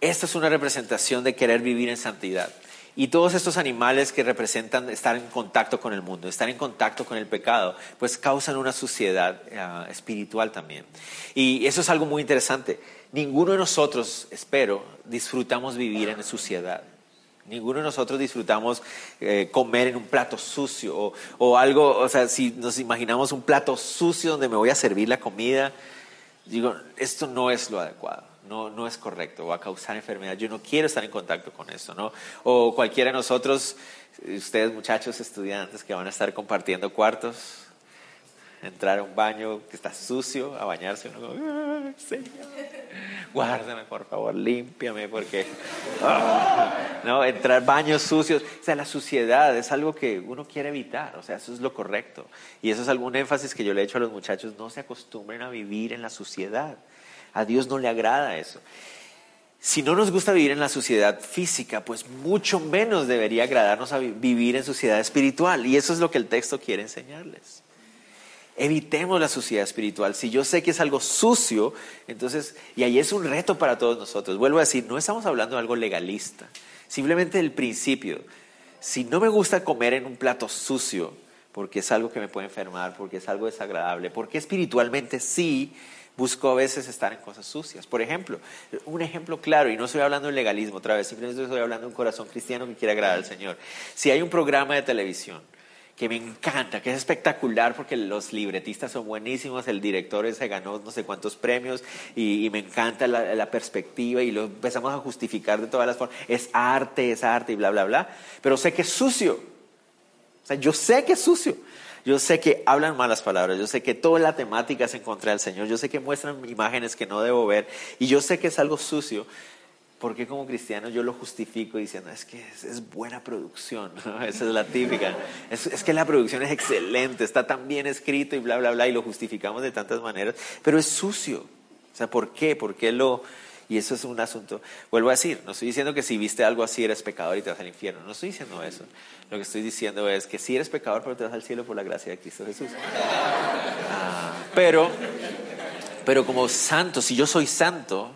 Esto es una representación de querer vivir en santidad. Y todos estos animales que representan estar en contacto con el mundo, estar en contacto con el pecado, pues causan una suciedad eh, espiritual también. Y eso es algo muy interesante. Ninguno de nosotros, espero, disfrutamos vivir en suciedad. Ninguno de nosotros disfrutamos eh, comer en un plato sucio o, o algo, o sea, si nos imaginamos un plato sucio donde me voy a servir la comida, digo, esto no es lo adecuado, no, no es correcto, va a causar enfermedad, yo no quiero estar en contacto con eso, ¿no? O cualquiera de nosotros, ustedes muchachos estudiantes que van a estar compartiendo cuartos, entrar a un baño que está sucio, a bañarse, uno Señor, guárdame por favor, límpiame, porque, ah, no, entrar baños sucios, o sea, la suciedad es algo que uno quiere evitar, o sea, eso es lo correcto. Y eso es algún énfasis que yo le he hecho a los muchachos, no se acostumbren a vivir en la suciedad, a Dios no le agrada eso. Si no nos gusta vivir en la suciedad física, pues mucho menos debería agradarnos a vivir en suciedad espiritual. Y eso es lo que el texto quiere enseñarles. Evitemos la suciedad espiritual. Si yo sé que es algo sucio, entonces, y ahí es un reto para todos nosotros. Vuelvo a decir, no estamos hablando de algo legalista, simplemente el principio. Si no me gusta comer en un plato sucio, porque es algo que me puede enfermar, porque es algo desagradable, porque espiritualmente sí busco a veces estar en cosas sucias. Por ejemplo, un ejemplo claro, y no estoy hablando de legalismo otra vez, simplemente estoy hablando de un corazón cristiano que quiere agradar al Señor. Si hay un programa de televisión, que me encanta, que es espectacular porque los libretistas son buenísimos, el director se ganó no sé cuántos premios y, me encanta la, perspectiva y lo empezamos a justificar de todas las formas. Es arte, es arte y bla, bla, bla. Pero sé que es sucio. O sea, yo sé que es sucio. Yo sé que hablan malas palabras, yo sé que toda la temática es en contra del Señor, yo sé que muestran imágenes que no debo ver y yo sé que es algo sucio, porque como cristiano yo lo justifico diciendo, es que es, buena producción? Esa es la típica. Es, es, que la producción es excelente, está tan bien escrito y bla, bla, bla, y lo justificamos de tantas maneras, pero es sucio. O sea, ¿por qué? ¿Por qué lo...? Y eso es un asunto, vuelvo a decir, no estoy diciendo que si viste algo así eres pecador y te vas al infierno, no estoy diciendo eso. Lo que estoy diciendo es que si eres pecador pero te vas al cielo por la gracia de Cristo Jesús. Ah, pero, pero como santo, si yo soy santo,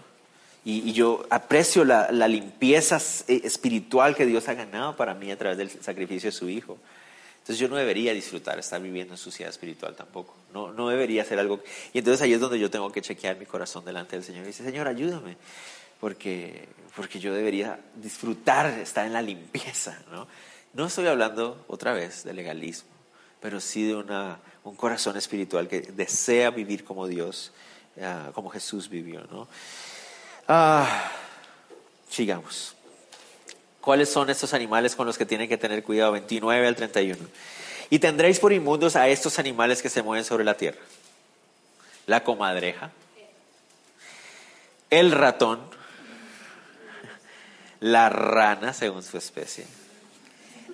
y, yo aprecio la, limpieza espiritual que Dios ha ganado para mí a través del sacrificio de su Hijo. Entonces yo no debería disfrutar estar viviendo en suciedad espiritual tampoco. No, no debería hacer algo. Y entonces ahí es donde yo tengo que chequear mi corazón delante del Señor. Y dice, Señor, ayúdame. Porque, porque yo debería disfrutar estar en la limpieza. ¿no? no estoy hablando otra vez de legalismo, pero sí de una, un corazón espiritual que desea vivir como Dios, ah, como Jesús vivió. ¿no? Ah, sigamos. ¿Cuáles son estos animales con los que tienen que tener cuidado? 29 al 31. Y tendréis por inmundos a estos animales que se mueven sobre la tierra. La comadreja, el ratón, la rana según su especie,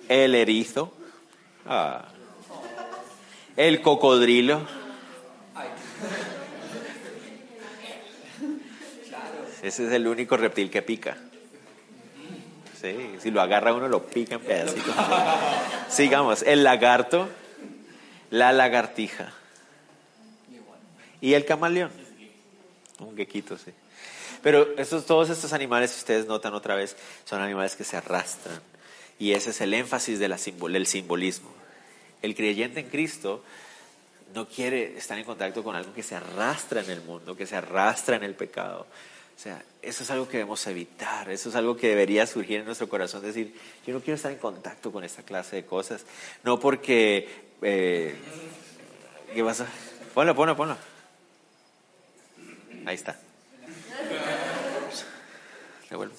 el erizo, ah, el cocodrilo, ese es el único reptil que pica si lo agarra uno lo pica en pedacitos. Sigamos, el lagarto, la lagartija y el camaleón. Un quequito, sí. Pero estos, todos estos animales, si ustedes notan otra vez, son animales que se arrastran. Y ese es el énfasis del simbolismo. El creyente en Cristo no quiere estar en contacto con algo que se arrastra en el mundo, que se arrastra en el pecado, o sea, eso es algo que debemos evitar, eso es algo que debería surgir en nuestro corazón, decir, yo no quiero estar en contacto con esta clase de cosas, no porque... Eh, ¿Qué pasa? Ponlo, ponlo, ponlo. Ahí está. Devuelve.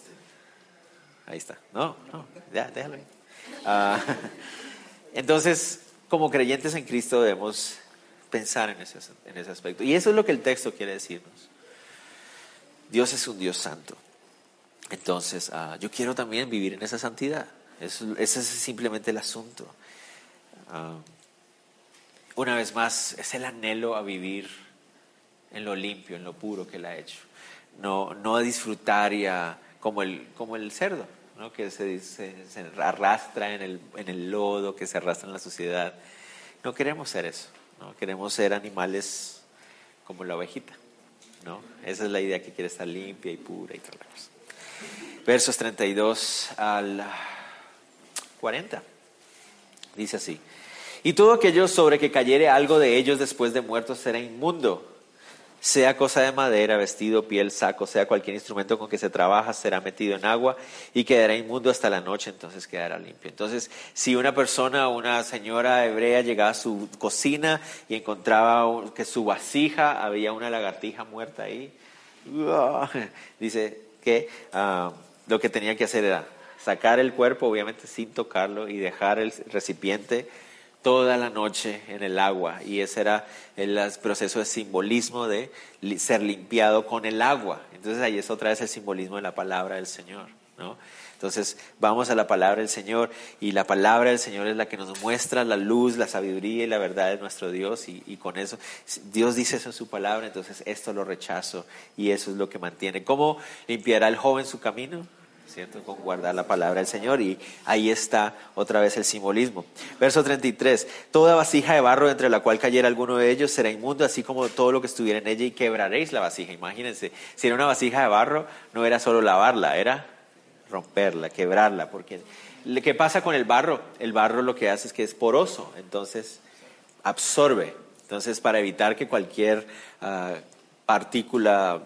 Ahí está. No, no, ya, déjalo ahí. Ah, entonces, como creyentes en Cristo debemos pensar en ese, en ese aspecto. Y eso es lo que el texto quiere decirnos. Dios es un Dios santo. Entonces, ah, yo quiero también vivir en esa santidad. ese es simplemente el asunto. Ah, una vez más, es el anhelo a vivir en lo limpio, en lo puro que Él ha hecho. No, no a disfrutar ya como el, como el cerdo, ¿no? que se, se, arrastra en el, en el lodo, que se arrastra en la sociedad. No queremos ser eso. ¿no? Queremos ser animales como la ovejita. ¿No? Esa es la idea que quiere estar limpia y pura y tal cosa. Versos 32 al 40. Dice así. Y todo aquello sobre que cayere algo de ellos después de muertos será inmundo sea cosa de madera, vestido, piel, saco, sea cualquier instrumento con que se trabaja, será metido en agua y quedará inmundo hasta la noche, entonces quedará limpio. Entonces, si una persona, una señora hebrea llegaba a su cocina y encontraba que su vasija había una lagartija muerta ahí, dice que ah, lo que tenía que hacer era sacar el cuerpo, obviamente sin tocarlo, y dejar el recipiente toda la noche en el agua y ese era el proceso de simbolismo de ser limpiado con el agua. Entonces ahí es otra vez el simbolismo de la palabra del Señor. ¿no? Entonces vamos a la palabra del Señor y la palabra del Señor es la que nos muestra la luz, la sabiduría y la verdad de nuestro Dios y, y con eso Dios dice eso en su palabra, entonces esto lo rechazo y eso es lo que mantiene. ¿Cómo limpiará el joven su camino? ¿Cierto? Con guardar la palabra del Señor y ahí está otra vez el simbolismo. Verso 33, toda vasija de barro entre la cual cayera alguno de ellos será inmundo, así como todo lo que estuviera en ella y quebraréis la vasija. Imagínense, si era una vasija de barro, no era solo lavarla, era romperla, quebrarla, porque ¿qué pasa con el barro? El barro lo que hace es que es poroso, entonces absorbe. Entonces, para evitar que cualquier ah, partícula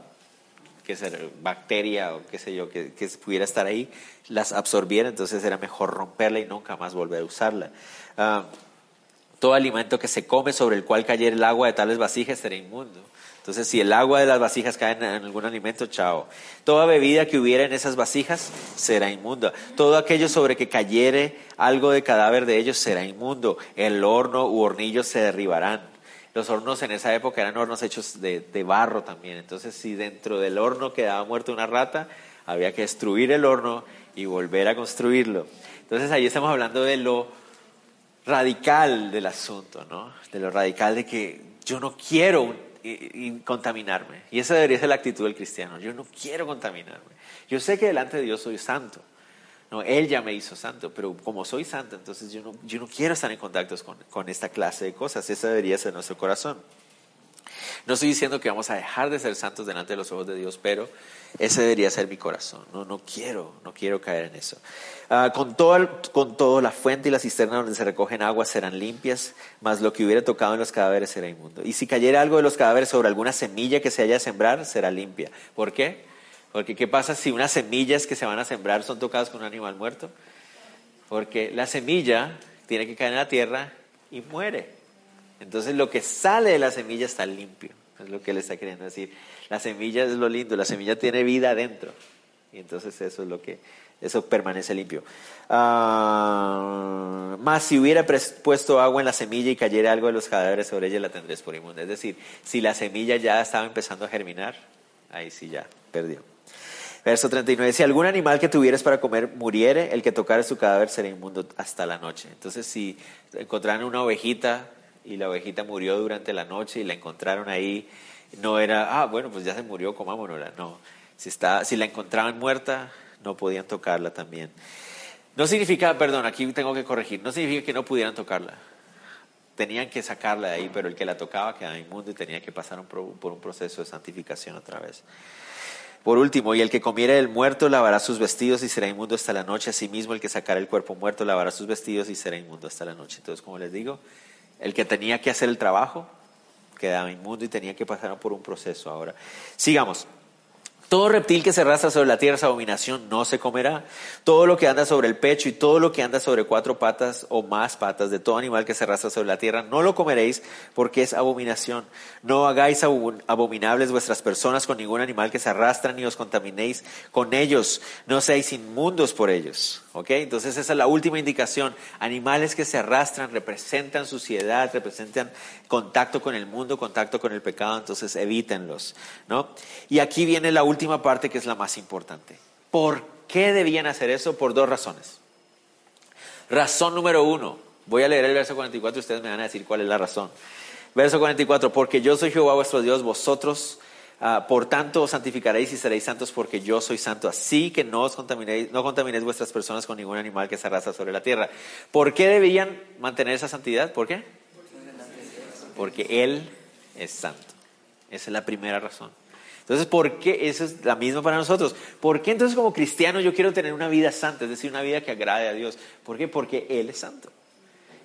que ser bacteria o qué sé yo, que, pudiera estar ahí, las absorbiera, entonces era mejor romperla y nunca más volver a usarla. Ah, todo alimento que se come sobre el cual cayera el agua de tales vasijas será inmundo. Entonces, si el agua de las vasijas cae en algún alimento, chao. Toda bebida que hubiera en esas vasijas será inmunda. Todo aquello sobre que cayere algo de cadáver de ellos será inmundo. El horno u hornillos se derribarán. Los hornos en esa época eran hornos hechos de, barro también. Entonces, si dentro del horno quedaba muerta una rata, había que destruir el horno y volver a construirlo. Entonces, ahí estamos hablando de lo radical del asunto, ¿no? De lo radical de que yo no quiero contaminarme. Y esa debería ser la actitud del cristiano. Yo no quiero contaminarme. Yo sé que delante de Dios soy santo. No, Él ya me hizo santo, pero como soy santo, entonces yo no, yo no quiero estar en contacto con, con esta clase de cosas. Esa debería ser nuestro corazón. No estoy diciendo que vamos a dejar de ser santos delante de los ojos de Dios, pero ese debería ser mi corazón. No, no quiero, no quiero caer en eso. Ah, con, todo, con todo, la fuente y la cisterna donde se recogen aguas serán limpias, mas lo que hubiera tocado en los cadáveres será inmundo. Y si cayera algo de los cadáveres sobre alguna semilla que se haya sembrar, será limpia. ¿Por qué? Porque ¿qué pasa si unas semillas que se van a sembrar son tocadas con un animal muerto? Porque la semilla tiene que caer en la tierra y muere. Entonces lo que sale de la semilla está limpio. Es lo que él está queriendo decir. La semilla es lo lindo, la semilla tiene vida adentro. Y entonces eso es lo que, eso permanece limpio. Ah, más si hubiera puesto agua en la semilla y cayera algo de los cadáveres sobre ella, la tendréis por inmunda. Es decir, si la semilla ya estaba empezando a germinar, ahí sí ya perdió. Verso 39, si algún animal que tuvieras para comer muriere, el que tocare su cadáver será inmundo hasta la noche. Entonces, si encontraran una ovejita y la ovejita murió durante la noche y la encontraron ahí, no era, ah, bueno, pues ya se murió, comámonosla. No, si, está, si la encontraban muerta, no podían tocarla también. No significa, perdón, aquí tengo que corregir, no significa que no pudieran tocarla. Tenían que sacarla de ahí, pero el que la tocaba quedaba inmundo y tenía que pasar por un proceso de santificación otra vez. Por último, y el que comiere el muerto lavará sus vestidos y será inmundo hasta la noche. Asimismo, el que sacara el cuerpo muerto lavará sus vestidos y será inmundo hasta la noche. Entonces, como les digo, el que tenía que hacer el trabajo quedaba inmundo y tenía que pasar por un proceso. Ahora, sigamos. Todo reptil que se arrastra sobre la tierra es abominación, no se comerá. Todo lo que anda sobre el pecho y todo lo que anda sobre cuatro patas o más patas de todo animal que se arrastra sobre la tierra, no lo comeréis porque es abominación. No hagáis abominables vuestras personas con ningún animal que se arrastra ni os contaminéis con ellos. No seáis inmundos por ellos. Entonces esa es la última indicación. Animales que se arrastran representan suciedad, representan contacto con el mundo, contacto con el pecado, entonces evítenlos. ¿no? Y aquí viene la última parte que es la más importante. ¿Por qué debían hacer eso? Por dos razones. Razón número uno. Voy a leer el verso 44 y ustedes me van a decir cuál es la razón. Verso 44. Porque yo soy Jehová vuestro Dios, vosotros Ah, por tanto os santificaréis y seréis santos porque yo soy santo. Así que no os contaminéis, no contaminéis vuestras personas con ningún animal que se arrastra sobre la tierra. ¿Por qué debían mantener esa santidad? ¿Por qué? Porque Él es santo. Esa es la primera razón. Entonces, ¿por qué? Eso es la misma para nosotros. ¿Por qué entonces como cristiano yo quiero tener una vida santa, es decir, una vida que agrade a Dios? ¿Por qué? Porque Él es santo.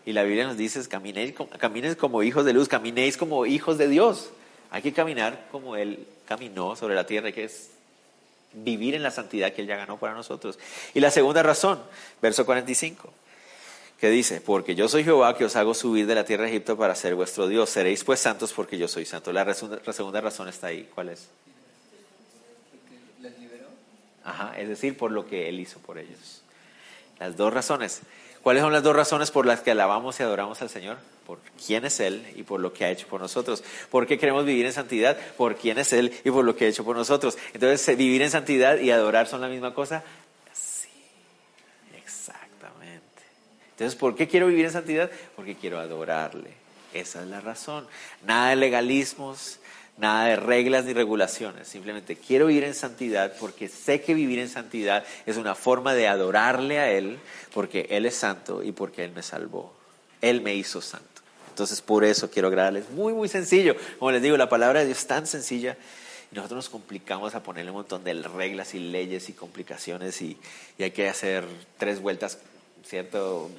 Y la Biblia nos dice, caminéis, caminéis como hijos de luz, caminéis como hijos de Dios. Hay que caminar como Él caminó sobre la tierra, que es vivir en la santidad que Él ya ganó para nosotros. Y la segunda razón, verso 45, que dice, porque yo soy Jehová que os hago subir de la tierra de Egipto para ser vuestro Dios. Seréis pues santos porque yo soy santo. La, la segunda razón está ahí. ¿Cuál es? Ajá, es decir, por lo que Él hizo por ellos. Las dos razones. ¿Cuáles son las dos razones por las que alabamos y adoramos al Señor? Por quién es Él y por lo que ha hecho por nosotros. ¿Por qué queremos vivir en santidad? Por quién es Él y por lo que ha hecho por nosotros. Entonces, ¿vivir en santidad y adorar son la misma cosa? Sí, exactamente. Entonces, ¿por qué quiero vivir en santidad? Porque quiero adorarle. Esa es la razón. Nada de legalismos, nada de reglas ni regulaciones. Simplemente quiero vivir en santidad porque sé que vivir en santidad es una forma de adorarle a Él porque Él es santo y porque Él me salvó. Él me hizo santo. Entonces por eso quiero agradarles. Muy, muy sencillo. Como les digo, la palabra de Dios es tan sencilla y nosotros nos complicamos a ponerle un montón de reglas y leyes y complicaciones y, y hay que hacer tres vueltas, ¿cierto?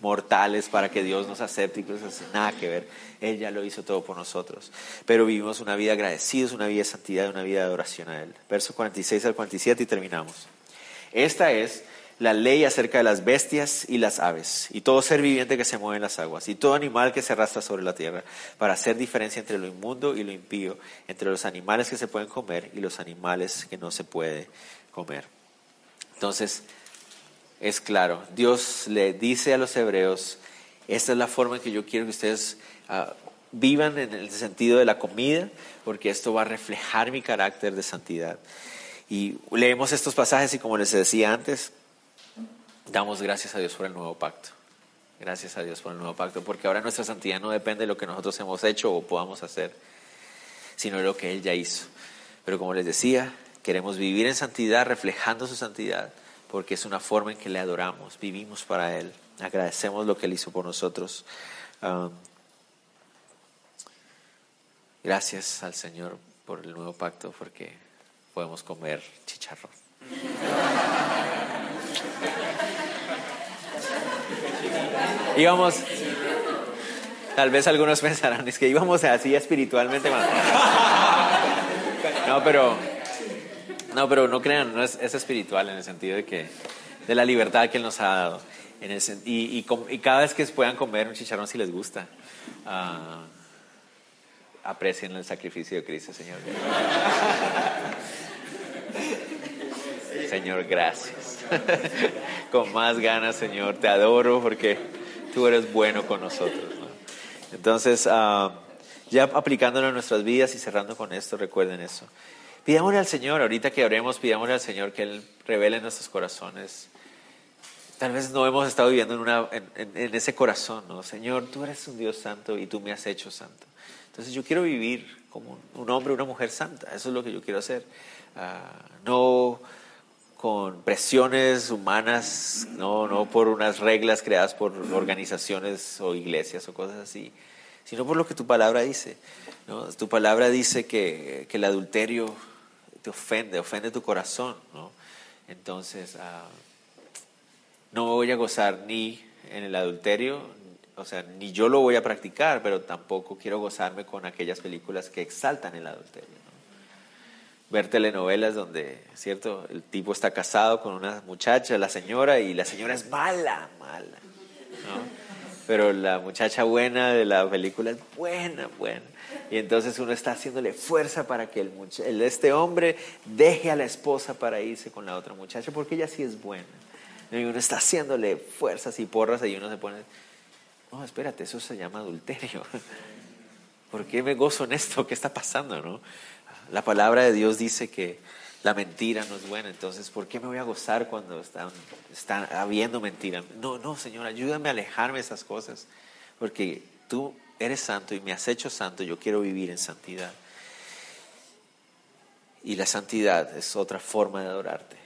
Mortales para que Dios nos acepte y cosas así. Nada que ver. Él ya lo hizo todo por nosotros. Pero vivimos una vida agradecidos, una vida de santidad, una vida de adoración a Él. Verso 46 al 47 y terminamos. Esta es la ley acerca de las bestias y las aves, y todo ser viviente que se mueve en las aguas, y todo animal que se arrastra sobre la tierra, para hacer diferencia entre lo inmundo y lo impío, entre los animales que se pueden comer y los animales que no se puede comer. Entonces, es claro. Dios le dice a los hebreos, esta es la forma en que yo quiero que ustedes ah, vivan en el sentido de la comida, porque esto va a reflejar mi carácter de santidad. Y leemos estos pasajes y como les decía antes, damos gracias a Dios por el nuevo pacto. Gracias a Dios por el nuevo pacto, porque ahora nuestra santidad no depende de lo que nosotros hemos hecho o podamos hacer, sino de lo que Él ya hizo. Pero como les decía, queremos vivir en santidad, reflejando su santidad porque es una forma en que le adoramos, vivimos para Él, agradecemos lo que Él hizo por nosotros. Gracias al Señor por el nuevo pacto, porque podemos comer chicharrón. Íbamos, tal vez algunos pensarán, es que íbamos así espiritualmente. No, pero no, pero no crean, no es, espiritual en el sentido de que de la libertad que Él nos ha dado. El, y, y, cada vez que puedan comer un chicharrón si les gusta, uh, aprecien el sacrificio de Cristo, Señor. Señor, gracias. con más ganas, Señor, te adoro porque tú eres bueno con nosotros. Entonces, uh, ya aplicándolo en nuestras vidas y cerrando con esto, recuerden eso. Pidámosle al Señor, ahorita que oremos, pidámosle al Señor que Él revele en nuestros corazones. Tal vez no hemos estado viviendo en, una, en, ese corazón, ¿no? Señor, tú eres un Dios santo y tú me has hecho santo. Entonces yo quiero vivir como un hombre, una mujer santa. Eso es lo que yo quiero hacer. Ah, no con presiones humanas, no, no por unas reglas creadas por organizaciones o iglesias o cosas así, sino por lo que tu palabra dice. ¿no? Tu palabra dice que, que el adulterio ofende, ofende tu corazón, ¿no? Entonces, ah, no me voy a gozar ni en el adulterio, o sea, ni yo lo voy a practicar, pero tampoco quiero gozarme con aquellas películas que exaltan el adulterio. Ver telenovelas donde, ¿cierto? El tipo está casado con una muchacha, la señora, y la señora es mala, mala, ¿no? Pero la muchacha buena de la película es buena, buena. Y entonces uno está haciéndole fuerza para que el, este hombre deje a la esposa para irse con la otra muchacha, porque ella sí es buena. Y uno está haciéndole fuerzas y porras y uno se pone, no, espérate, eso se llama adulterio. ¿Por qué me gozo en esto? ¿Qué está pasando? No? La palabra de Dios dice que la mentira no es buena, entonces ¿por qué me voy a gozar cuando están, están habiendo mentira? No, no, Señor, ayúdame a alejarme de esas cosas, porque tú eres santo y me has hecho santo, yo quiero vivir en santidad. Y la santidad es otra forma de adorarte.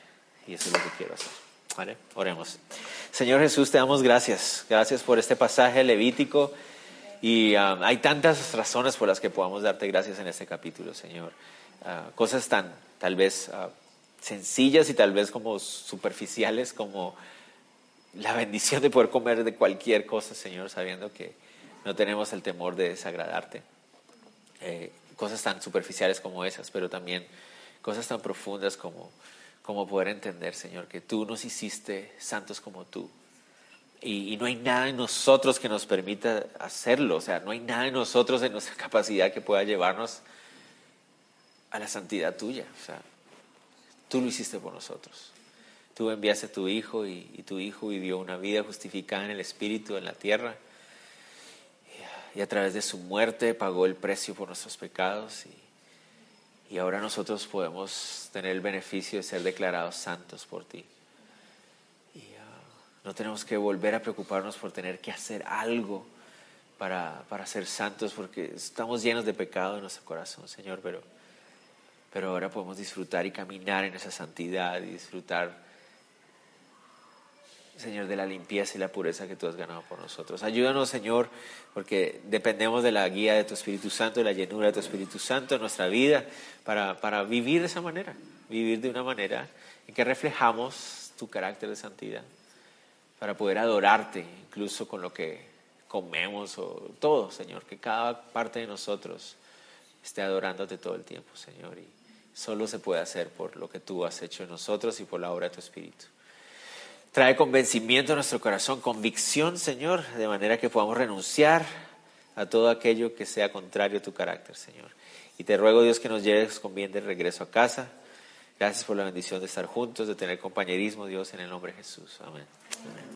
Y eso es lo que quiero hacer. ¿Vale? Oremos. Señor Jesús, te damos gracias. Gracias por este pasaje levítico. Y um, hay tantas razones por las que podamos darte gracias en este capítulo, Señor. Uh, cosas tan, tal vez, uh, sencillas y tal vez como superficiales, como la bendición de poder comer de cualquier cosa, Señor, sabiendo que no tenemos el temor de desagradarte. Eh, cosas tan superficiales como esas, pero también cosas tan profundas como, como poder entender, Señor, que tú nos hiciste santos como tú. Y, no hay nada en nosotros que nos permita hacerlo, o sea, no hay nada en nosotros, en nuestra capacidad que pueda llevarnos a la santidad tuya. O sea, tú lo hiciste por nosotros. Tú enviaste a tu Hijo y, y tu Hijo vivió una vida justificada en el Espíritu, en la tierra y a través de su muerte pagó el precio por nuestros pecados y, y ahora nosotros podemos tener el beneficio de ser declarados santos por ti. Uh, no tenemos que volver a preocuparnos por tener que hacer algo para, para ser santos porque estamos llenos de pecado en nuestro corazón, Señor, pero, pero ahora podemos disfrutar y caminar en esa santidad y disfrutar Señor, de la limpieza y la pureza que tú has ganado por nosotros. Ayúdanos, Señor, porque dependemos de la guía de tu Espíritu Santo, de la llenura de tu Espíritu Santo en nuestra vida, para, para vivir de esa manera, vivir de una manera en que reflejamos tu carácter de santidad, para poder adorarte, incluso con lo que comemos o todo, Señor, que cada parte de nosotros esté adorándote todo el tiempo, Señor, y solo se puede hacer por lo que tú has hecho en nosotros y por la obra de tu Espíritu. Trae convencimiento a nuestro corazón, convicción, Señor, de manera que podamos renunciar a todo aquello que sea contrario a tu carácter, Señor. Y te ruego, Dios, que nos lleves con bien de regreso a casa. Gracias por la bendición de estar juntos, de tener compañerismo, Dios, en el nombre de Jesús. Amén.